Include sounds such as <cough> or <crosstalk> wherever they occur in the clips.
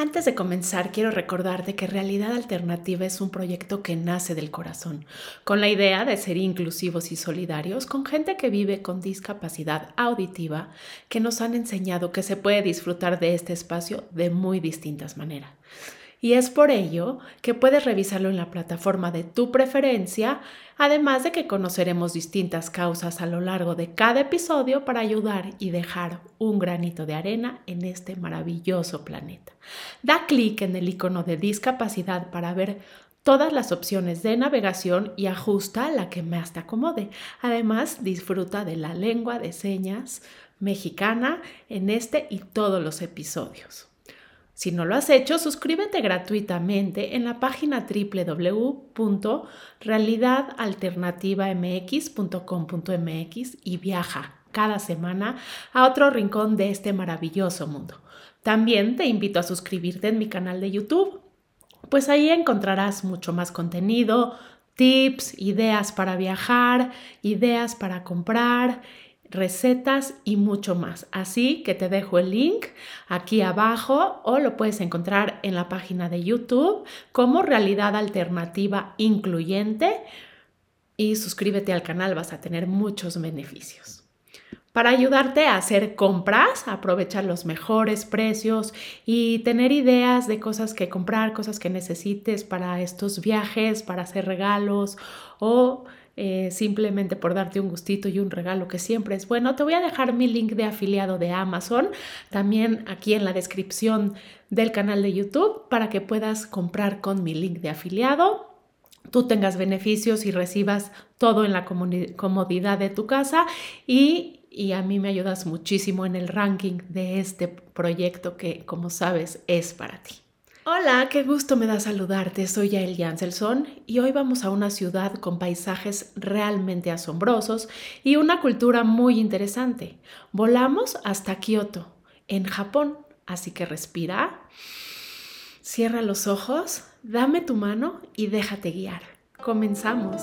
Antes de comenzar, quiero recordarte que Realidad Alternativa es un proyecto que nace del corazón, con la idea de ser inclusivos y solidarios con gente que vive con discapacidad auditiva, que nos han enseñado que se puede disfrutar de este espacio de muy distintas maneras. Y es por ello que puedes revisarlo en la plataforma de tu preferencia, además de que conoceremos distintas causas a lo largo de cada episodio para ayudar y dejar un granito de arena en este maravilloso planeta. Da clic en el icono de discapacidad para ver todas las opciones de navegación y ajusta la que más te acomode. Además, disfruta de la lengua de señas mexicana en este y todos los episodios. Si no lo has hecho, suscríbete gratuitamente en la página www.realidadalternativamx.com.mx y viaja cada semana a otro rincón de este maravilloso mundo. También te invito a suscribirte en mi canal de YouTube, pues ahí encontrarás mucho más contenido, tips, ideas para viajar, ideas para comprar recetas y mucho más. Así que te dejo el link aquí abajo o lo puedes encontrar en la página de YouTube como Realidad Alternativa Incluyente y suscríbete al canal, vas a tener muchos beneficios. Para ayudarte a hacer compras, aprovechar los mejores precios y tener ideas de cosas que comprar, cosas que necesites para estos viajes, para hacer regalos o eh, simplemente por darte un gustito y un regalo que siempre es bueno, te voy a dejar mi link de afiliado de Amazon también aquí en la descripción del canal de YouTube para que puedas comprar con mi link de afiliado tú tengas beneficios y recibas todo en la comodidad de tu casa y, y, a mí me ayudas muchísimo en el ranking de este proyecto que, como sabes, es para ti. Hola, qué gusto me da saludarte. Soy Yael Janselson y hoy vamos a una ciudad con paisajes realmente asombrosos y una cultura muy interesante. Volamos hasta Kioto, en Japón. Así que respira, cierra los ojos, dame tu mano y déjate guiar. Comenzamos.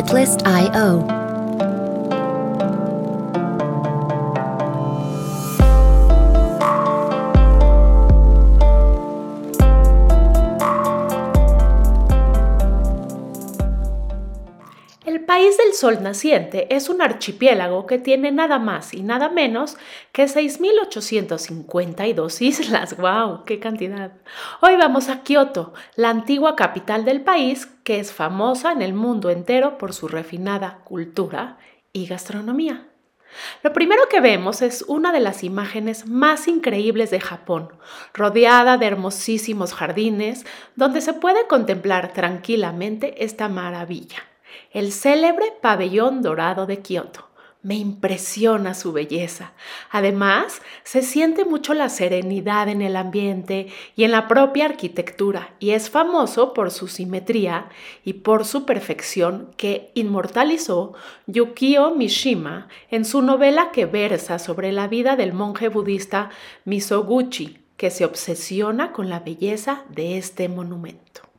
Artlist.io sol naciente es un archipiélago que tiene nada más y nada menos que 6.852 islas. ¡Wow! ¡Qué cantidad! Hoy vamos a Kioto, la antigua capital del país que es famosa en el mundo entero por su refinada cultura y gastronomía. Lo primero que vemos es una de las imágenes más increíbles de Japón, rodeada de hermosísimos jardines, donde se puede contemplar tranquilamente esta maravilla el célebre pabellón dorado de Kioto. Me impresiona su belleza. Además, se siente mucho la serenidad en el ambiente y en la propia arquitectura, y es famoso por su simetría y por su perfección que inmortalizó Yukio Mishima en su novela que versa sobre la vida del monje budista Misoguchi, que se obsesiona con la belleza de este monumento.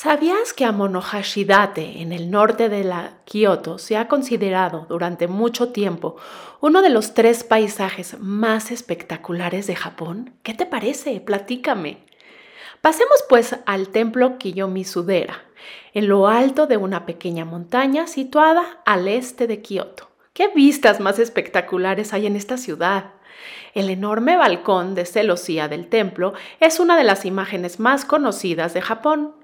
¿Sabías que Amonohashidate, en el norte de la Kioto, se ha considerado durante mucho tiempo uno de los tres paisajes más espectaculares de Japón? ¿Qué te parece? Platícame. Pasemos pues al templo Kiyomi-Sudera, en lo alto de una pequeña montaña situada al este de Kioto. ¿Qué vistas más espectaculares hay en esta ciudad? El enorme balcón de celosía del templo es una de las imágenes más conocidas de Japón.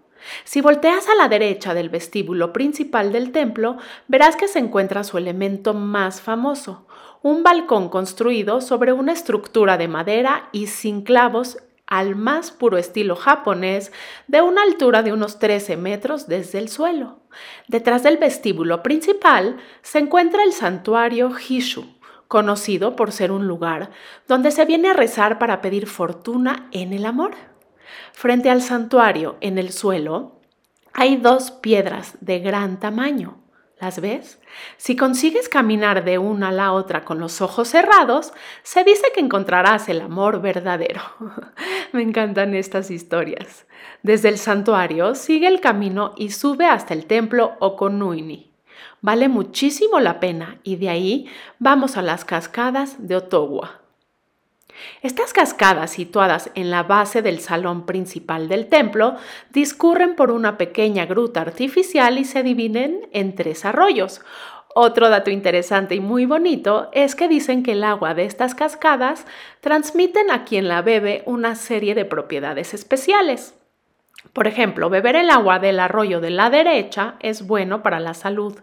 Si volteas a la derecha del vestíbulo principal del templo, verás que se encuentra su elemento más famoso, un balcón construido sobre una estructura de madera y sin clavos al más puro estilo japonés, de una altura de unos 13 metros desde el suelo. Detrás del vestíbulo principal se encuentra el santuario Hishu, conocido por ser un lugar donde se viene a rezar para pedir fortuna en el amor. Frente al santuario, en el suelo, hay dos piedras de gran tamaño. ¿Las ves? Si consigues caminar de una a la otra con los ojos cerrados, se dice que encontrarás el amor verdadero. <laughs> Me encantan estas historias. Desde el santuario sigue el camino y sube hasta el templo Okonuini. Vale muchísimo la pena y de ahí vamos a las cascadas de Otowa. Estas cascadas, situadas en la base del salón principal del templo, discurren por una pequeña gruta artificial y se dividen en tres arroyos. Otro dato interesante y muy bonito es que dicen que el agua de estas cascadas transmiten a quien la bebe una serie de propiedades especiales. Por ejemplo, beber el agua del arroyo de la derecha es bueno para la salud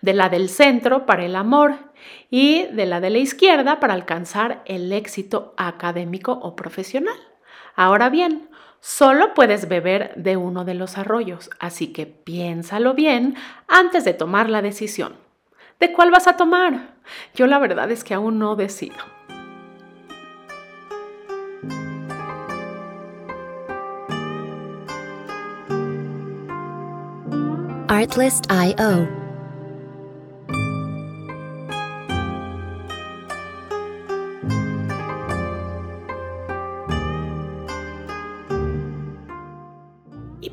de la del centro para el amor y de la de la izquierda para alcanzar el éxito académico o profesional. Ahora bien, solo puedes beber de uno de los arroyos, así que piénsalo bien antes de tomar la decisión. ¿De cuál vas a tomar? Yo la verdad es que aún no decido. Artlist.io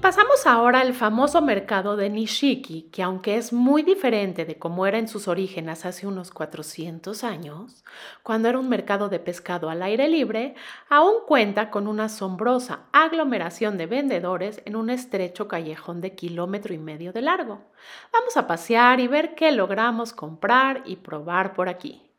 Pasamos ahora al famoso mercado de Nishiki, que aunque es muy diferente de cómo era en sus orígenes hace unos 400 años, cuando era un mercado de pescado al aire libre, aún cuenta con una asombrosa aglomeración de vendedores en un estrecho callejón de kilómetro y medio de largo. Vamos a pasear y ver qué logramos comprar y probar por aquí.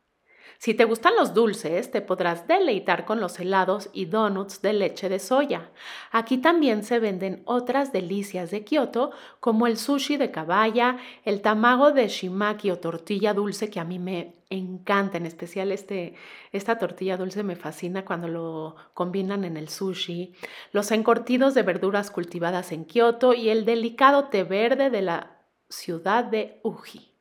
Si te gustan los dulces, te podrás deleitar con los helados y donuts de leche de soya. Aquí también se venden otras delicias de Kioto, como el sushi de caballa, el tamago de shimaki o tortilla dulce, que a mí me encanta, en especial este, esta tortilla dulce me fascina cuando lo combinan en el sushi, los encortidos de verduras cultivadas en Kioto y el delicado té verde de la ciudad de Uji.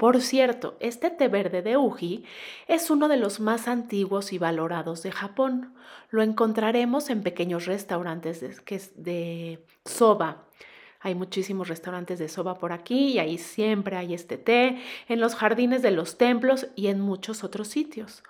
Por cierto, este té verde de Uji es uno de los más antiguos y valorados de Japón. Lo encontraremos en pequeños restaurantes de, de soba. Hay muchísimos restaurantes de soba por aquí y ahí siempre hay este té, en los jardines de los templos y en muchos otros sitios.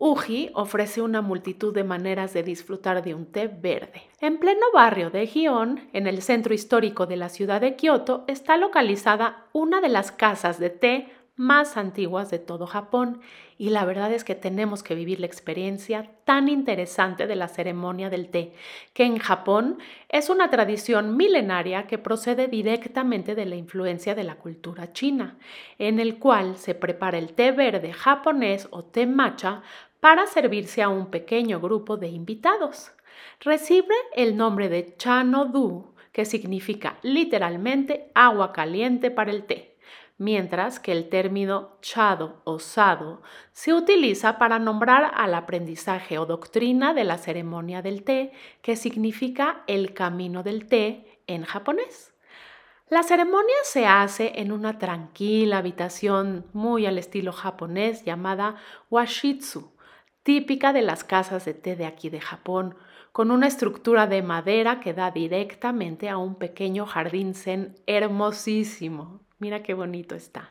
Uji ofrece una multitud de maneras de disfrutar de un té verde. En pleno barrio de Gion, en el centro histórico de la ciudad de Kioto, está localizada una de las casas de té más antiguas de todo Japón y la verdad es que tenemos que vivir la experiencia tan interesante de la ceremonia del té, que en Japón es una tradición milenaria que procede directamente de la influencia de la cultura china, en el cual se prepara el té verde japonés o té matcha para servirse a un pequeño grupo de invitados. Recibe el nombre de Chano-du, que significa literalmente agua caliente para el té mientras que el término chado o sado se utiliza para nombrar al aprendizaje o doctrina de la ceremonia del té, que significa el camino del té en japonés. La ceremonia se hace en una tranquila habitación muy al estilo japonés llamada washitsu, típica de las casas de té de aquí de Japón, con una estructura de madera que da directamente a un pequeño jardín zen hermosísimo. Mira qué bonito está.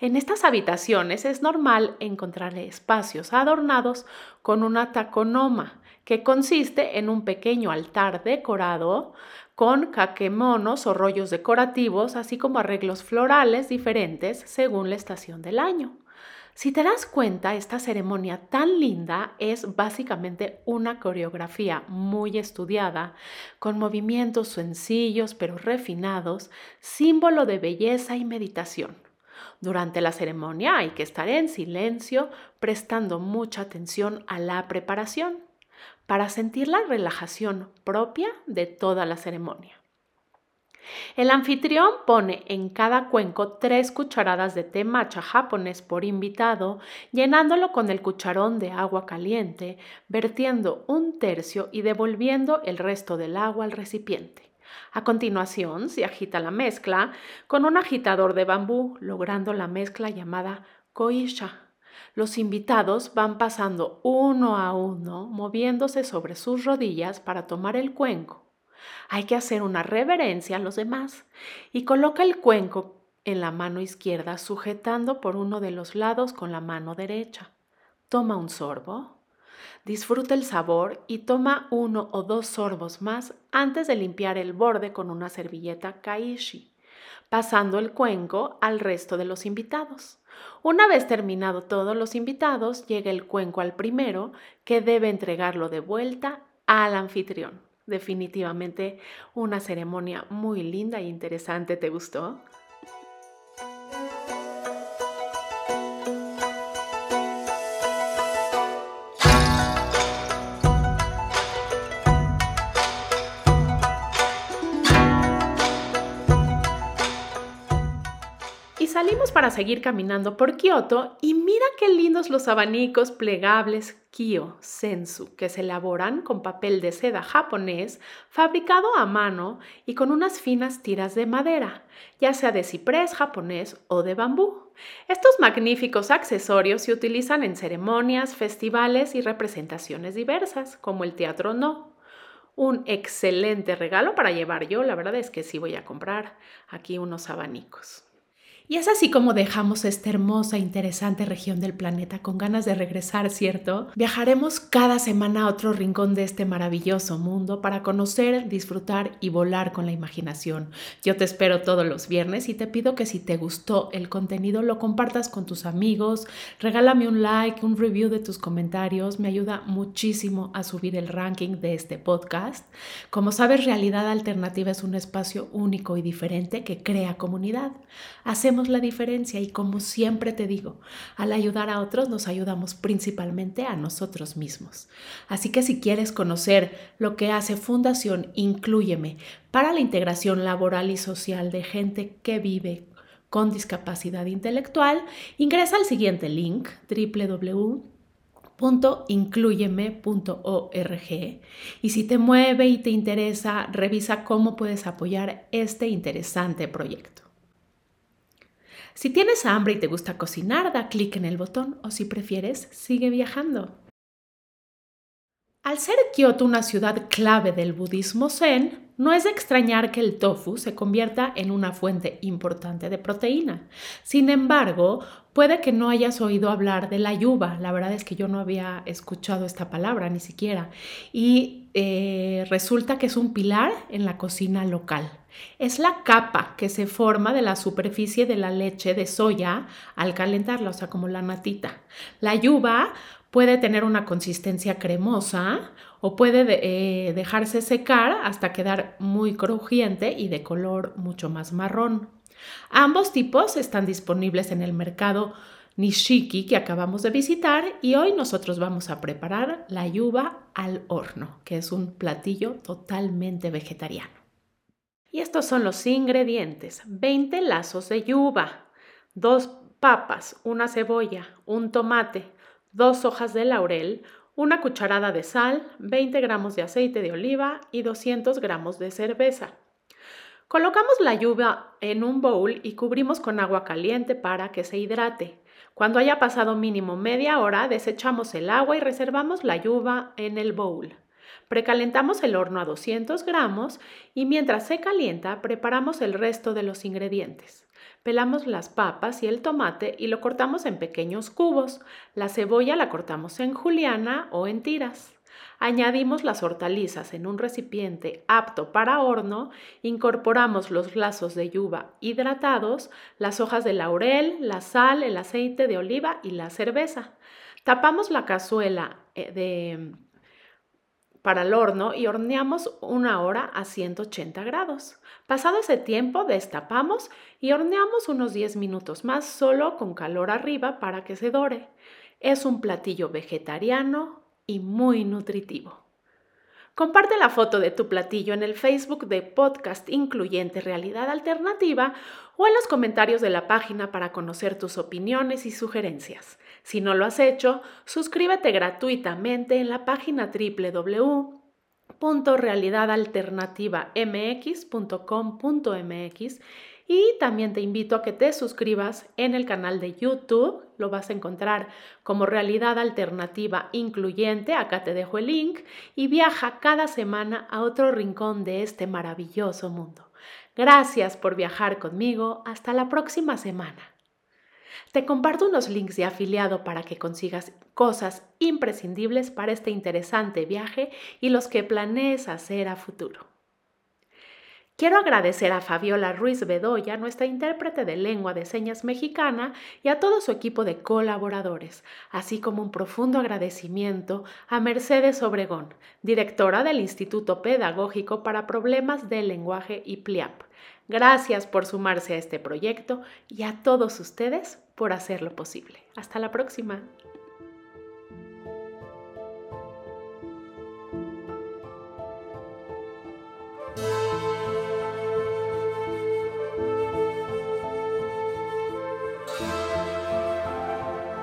En estas habitaciones es normal encontrar espacios adornados con una taconoma, que consiste en un pequeño altar decorado con kakemonos o rollos decorativos, así como arreglos florales diferentes según la estación del año. Si te das cuenta, esta ceremonia tan linda es básicamente una coreografía muy estudiada, con movimientos sencillos pero refinados, símbolo de belleza y meditación. Durante la ceremonia hay que estar en silencio, prestando mucha atención a la preparación, para sentir la relajación propia de toda la ceremonia. El anfitrión pone en cada cuenco tres cucharadas de té matcha japonés por invitado, llenándolo con el cucharón de agua caliente, vertiendo un tercio y devolviendo el resto del agua al recipiente. A continuación, se agita la mezcla con un agitador de bambú, logrando la mezcla llamada koisha. Los invitados van pasando uno a uno, moviéndose sobre sus rodillas para tomar el cuenco. Hay que hacer una reverencia a los demás y coloca el cuenco en la mano izquierda sujetando por uno de los lados con la mano derecha. Toma un sorbo, disfruta el sabor y toma uno o dos sorbos más antes de limpiar el borde con una servilleta kaishi, pasando el cuenco al resto de los invitados. Una vez terminado todos los invitados, llega el cuenco al primero que debe entregarlo de vuelta al anfitrión definitivamente una ceremonia muy linda e interesante. ¿Te gustó? Salimos para seguir caminando por Kioto y mira qué lindos los abanicos plegables Kyo Sensu que se elaboran con papel de seda japonés fabricado a mano y con unas finas tiras de madera, ya sea de ciprés japonés o de bambú. Estos magníficos accesorios se utilizan en ceremonias, festivales y representaciones diversas, como el teatro no. Un excelente regalo para llevar yo, la verdad es que sí voy a comprar aquí unos abanicos. Y es así como dejamos esta hermosa e interesante región del planeta con ganas de regresar, ¿cierto? Viajaremos cada semana a otro rincón de este maravilloso mundo para conocer, disfrutar y volar con la imaginación. Yo te espero todos los viernes y te pido que si te gustó el contenido lo compartas con tus amigos, regálame un like, un review de tus comentarios, me ayuda muchísimo a subir el ranking de este podcast. Como sabes, Realidad Alternativa es un espacio único y diferente que crea comunidad. Hacemos la diferencia y como siempre te digo, al ayudar a otros nos ayudamos principalmente a nosotros mismos. Así que si quieres conocer lo que hace Fundación Incluyeme para la integración laboral y social de gente que vive con discapacidad intelectual, ingresa al siguiente link www.incluyeme.org y si te mueve y te interesa, revisa cómo puedes apoyar este interesante proyecto. Si tienes hambre y te gusta cocinar, da clic en el botón o si prefieres, sigue viajando. Al ser Kioto una ciudad clave del budismo zen, no es de extrañar que el tofu se convierta en una fuente importante de proteína. Sin embargo, puede que no hayas oído hablar de la yuba. La verdad es que yo no había escuchado esta palabra ni siquiera. Y eh, resulta que es un pilar en la cocina local. Es la capa que se forma de la superficie de la leche de soya al calentarla, o sea, como la natita. La yuba puede tener una consistencia cremosa o puede eh, dejarse secar hasta quedar muy crujiente y de color mucho más marrón. Ambos tipos están disponibles en el mercado Nishiki que acabamos de visitar y hoy nosotros vamos a preparar la yuba al horno, que es un platillo totalmente vegetariano. Y estos son los ingredientes. 20 lazos de yuba, dos papas, una cebolla, un tomate, dos hojas de laurel, una cucharada de sal, 20 gramos de aceite de oliva y 200 gramos de cerveza. Colocamos la yuba en un bowl y cubrimos con agua caliente para que se hidrate. Cuando haya pasado mínimo media hora, desechamos el agua y reservamos la yuba en el bowl. Precalentamos el horno a 200 gramos y mientras se calienta preparamos el resto de los ingredientes. Pelamos las papas y el tomate y lo cortamos en pequeños cubos. La cebolla la cortamos en juliana o en tiras. Añadimos las hortalizas en un recipiente apto para horno, incorporamos los lazos de yuba hidratados, las hojas de laurel, la sal, el aceite de oliva y la cerveza. Tapamos la cazuela eh, de para el horno y horneamos una hora a 180 grados. Pasado ese tiempo, destapamos y horneamos unos 10 minutos más solo con calor arriba para que se dore. Es un platillo vegetariano y muy nutritivo. Comparte la foto de tu platillo en el Facebook de Podcast Incluyente Realidad Alternativa o en los comentarios de la página para conocer tus opiniones y sugerencias. Si no lo has hecho, suscríbete gratuitamente en la página www.realidadalternativamx.com.mx y también te invito a que te suscribas en el canal de YouTube. Lo vas a encontrar como Realidad Alternativa Incluyente. Acá te dejo el link. Y viaja cada semana a otro rincón de este maravilloso mundo. Gracias por viajar conmigo. Hasta la próxima semana. Te comparto unos links de afiliado para que consigas cosas imprescindibles para este interesante viaje y los que planees hacer a futuro. Quiero agradecer a Fabiola Ruiz Bedoya, nuestra intérprete de lengua de señas mexicana, y a todo su equipo de colaboradores, así como un profundo agradecimiento a Mercedes Obregón, directora del Instituto Pedagógico para Problemas del Lenguaje y PLIAP. Gracias por sumarse a este proyecto y a todos ustedes por hacerlo posible. Hasta la próxima.